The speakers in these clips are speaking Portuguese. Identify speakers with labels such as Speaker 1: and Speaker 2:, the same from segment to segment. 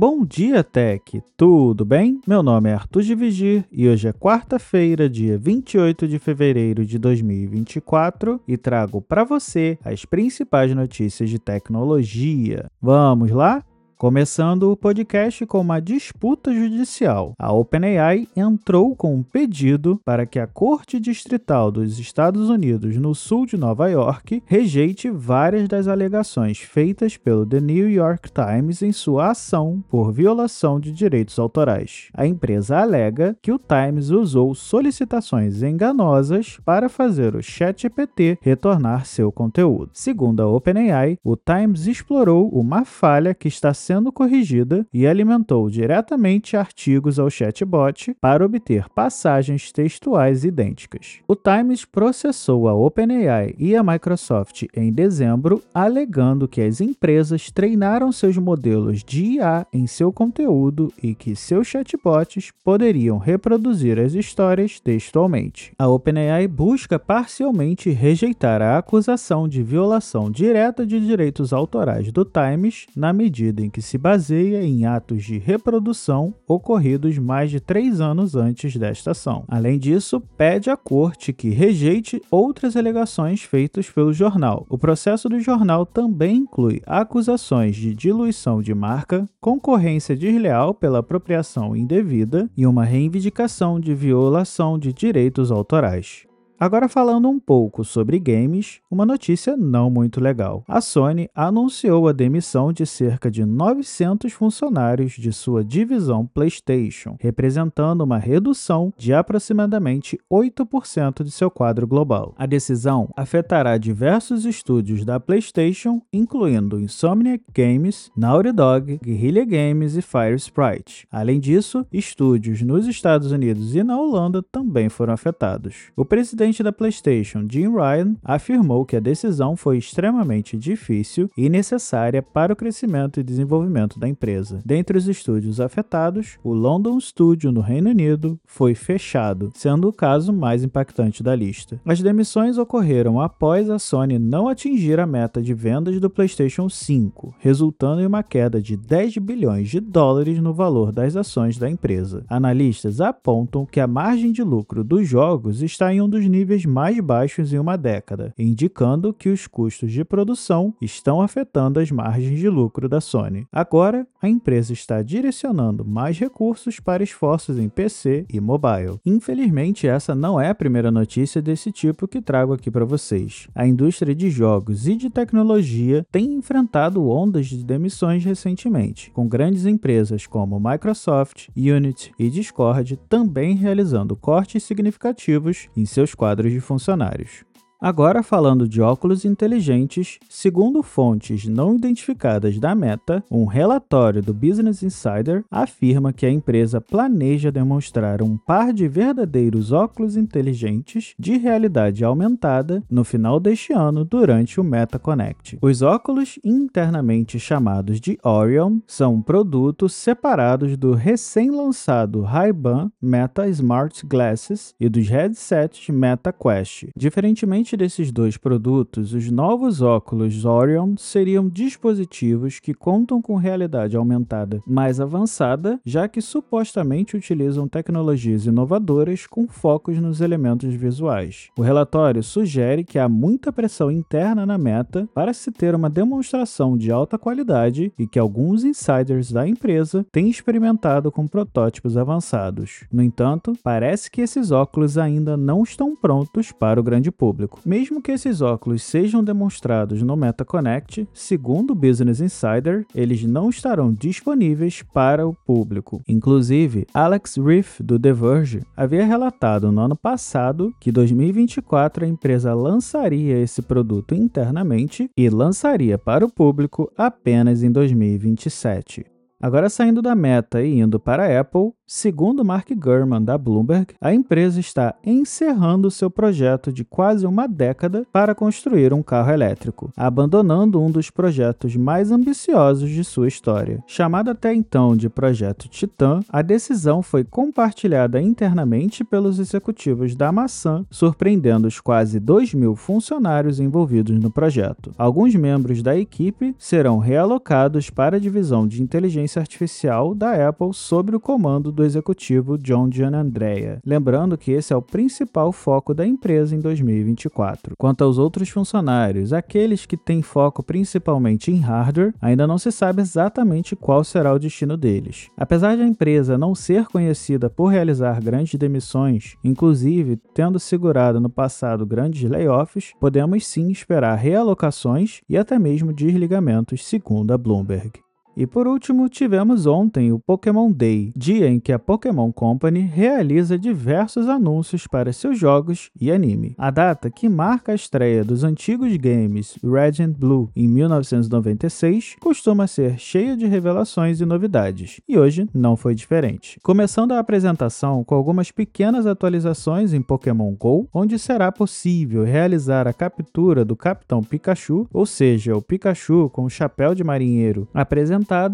Speaker 1: Bom dia, Tech! Tudo bem? Meu nome é Arthur de Vigir e hoje é quarta-feira, dia 28 de fevereiro de 2024 e trago para você as principais notícias de tecnologia. Vamos lá? Começando o podcast com uma disputa judicial. A OpenAI entrou com um pedido para que a Corte Distrital dos Estados Unidos, no sul de Nova York, rejeite várias das alegações feitas pelo The New York Times em sua ação por violação de direitos autorais. A empresa alega que o Times usou solicitações enganosas para fazer o ChatGPT retornar seu conteúdo. Segundo a OpenAI, o Times explorou uma falha que está sendo corrigida e alimentou diretamente artigos ao chatbot para obter passagens textuais idênticas. O Times processou a OpenAI e a Microsoft em dezembro, alegando que as empresas treinaram seus modelos de IA em seu conteúdo e que seus chatbots poderiam reproduzir as histórias textualmente. A OpenAI busca parcialmente rejeitar a acusação de violação direta de direitos autorais do Times na medida em que que se baseia em atos de reprodução ocorridos mais de três anos antes desta ação. Além disso, pede à corte que rejeite outras alegações feitas pelo jornal. O processo do jornal também inclui acusações de diluição de marca, concorrência desleal pela apropriação indevida e uma reivindicação de violação de direitos autorais. Agora falando um pouco sobre games, uma notícia não muito legal. A Sony anunciou a demissão de cerca de 900 funcionários de sua divisão PlayStation, representando uma redução de aproximadamente 8% de seu quadro global. A decisão afetará diversos estúdios da PlayStation, incluindo Insomniac Games, Naughty Dog, Guerrilla Games e Fire Sprite. Além disso, estúdios nos Estados Unidos e na Holanda também foram afetados. O presidente presidente da PlayStation, Jim Ryan, afirmou que a decisão foi extremamente difícil e necessária para o crescimento e desenvolvimento da empresa. Dentre os estúdios afetados, o London Studio no Reino Unido foi fechado, sendo o caso mais impactante da lista. As demissões ocorreram após a Sony não atingir a meta de vendas do PlayStation 5, resultando em uma queda de 10 bilhões de dólares no valor das ações da empresa. Analistas apontam que a margem de lucro dos jogos está em um dos níveis níveis mais baixos em uma década, indicando que os custos de produção estão afetando as margens de lucro da Sony. Agora, a empresa está direcionando mais recursos para esforços em PC e mobile. Infelizmente, essa não é a primeira notícia desse tipo que trago aqui para vocês. A indústria de jogos e de tecnologia tem enfrentado ondas de demissões recentemente, com grandes empresas como Microsoft, Unity e Discord também realizando cortes significativos em seus quadros quadros de funcionários. Agora, falando de óculos inteligentes, segundo fontes não identificadas da Meta, um relatório do Business Insider afirma que a empresa planeja demonstrar um par de verdadeiros óculos inteligentes de realidade aumentada no final deste ano durante o Meta Connect. Os óculos, internamente chamados de Orion, são produtos separados do recém-lançado Ray-Ban Meta Smart Glasses e dos headsets Meta Quest. Diferentemente Diferente desses dois produtos, os novos óculos Orion seriam dispositivos que contam com realidade aumentada mais avançada, já que supostamente utilizam tecnologias inovadoras com focos nos elementos visuais. O relatório sugere que há muita pressão interna na meta para se ter uma demonstração de alta qualidade e que alguns insiders da empresa têm experimentado com protótipos avançados. No entanto, parece que esses óculos ainda não estão prontos para o grande público. Mesmo que esses óculos sejam demonstrados no MetaConnect, segundo o Business Insider, eles não estarão disponíveis para o público. Inclusive, Alex Riff, do The Verge, havia relatado no ano passado que 2024 a empresa lançaria esse produto internamente e lançaria para o público apenas em 2027. Agora saindo da Meta e indo para a Apple, segundo Mark Gurman da Bloomberg, a empresa está encerrando seu projeto de quase uma década para construir um carro elétrico, abandonando um dos projetos mais ambiciosos de sua história. Chamado até então de Projeto Titan, a decisão foi compartilhada internamente pelos executivos da maçã, surpreendendo os quase 2 mil funcionários envolvidos no projeto. Alguns membros da equipe serão realocados para a divisão de inteligência artificial da Apple sob o comando do executivo John Gianandrea. Lembrando que esse é o principal foco da empresa em 2024. Quanto aos outros funcionários, aqueles que têm foco principalmente em hardware, ainda não se sabe exatamente qual será o destino deles. Apesar de a empresa não ser conhecida por realizar grandes demissões, inclusive tendo segurado no passado grandes layoffs, podemos sim esperar realocações e até mesmo desligamentos, segundo a Bloomberg. E por último, tivemos ontem o Pokémon Day, dia em que a Pokémon Company realiza diversos anúncios para seus jogos e anime. A data que marca a estreia dos antigos games Red and Blue em 1996 costuma ser cheia de revelações e novidades, e hoje não foi diferente. Começando a apresentação com algumas pequenas atualizações em Pokémon GO, onde será possível realizar a captura do Capitão Pikachu, ou seja, o Pikachu com o chapéu de marinheiro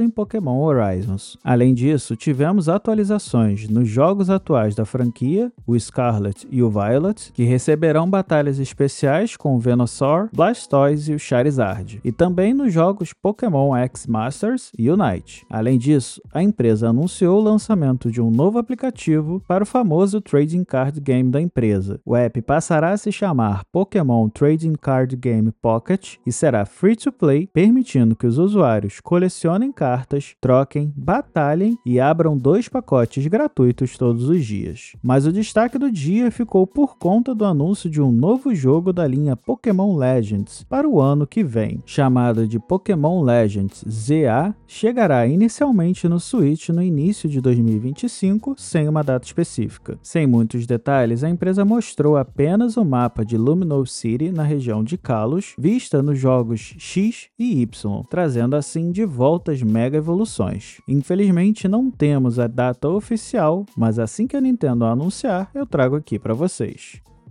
Speaker 1: em Pokémon Horizons. Além disso, tivemos atualizações nos jogos atuais da franquia, o Scarlet e o Violet, que receberão batalhas especiais com o Venusaur, Blastoise e o Charizard, e também nos jogos Pokémon X Masters e Unite. Além disso, a empresa anunciou o lançamento de um novo aplicativo para o famoso Trading Card Game da empresa. O app passará a se chamar Pokémon Trading Card Game Pocket e será free to play, permitindo que os usuários colecionem colecionem cartas, troquem, batalhem e abram dois pacotes gratuitos todos os dias. Mas o destaque do dia ficou por conta do anúncio de um novo jogo da linha Pokémon Legends para o ano que vem, chamado de Pokémon Legends ZA, chegará inicialmente no Switch no início de 2025, sem uma data específica. Sem muitos detalhes, a empresa mostrou apenas o mapa de Luminous City na região de Kalos, vista nos jogos X e Y, trazendo assim de volta essas mega evoluções. Infelizmente não temos a data oficial, mas assim que a Nintendo anunciar, eu trago aqui para vocês.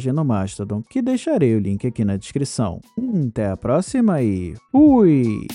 Speaker 1: mensagem no Mastodon, que deixarei o link aqui na descrição. Até a próxima e fui!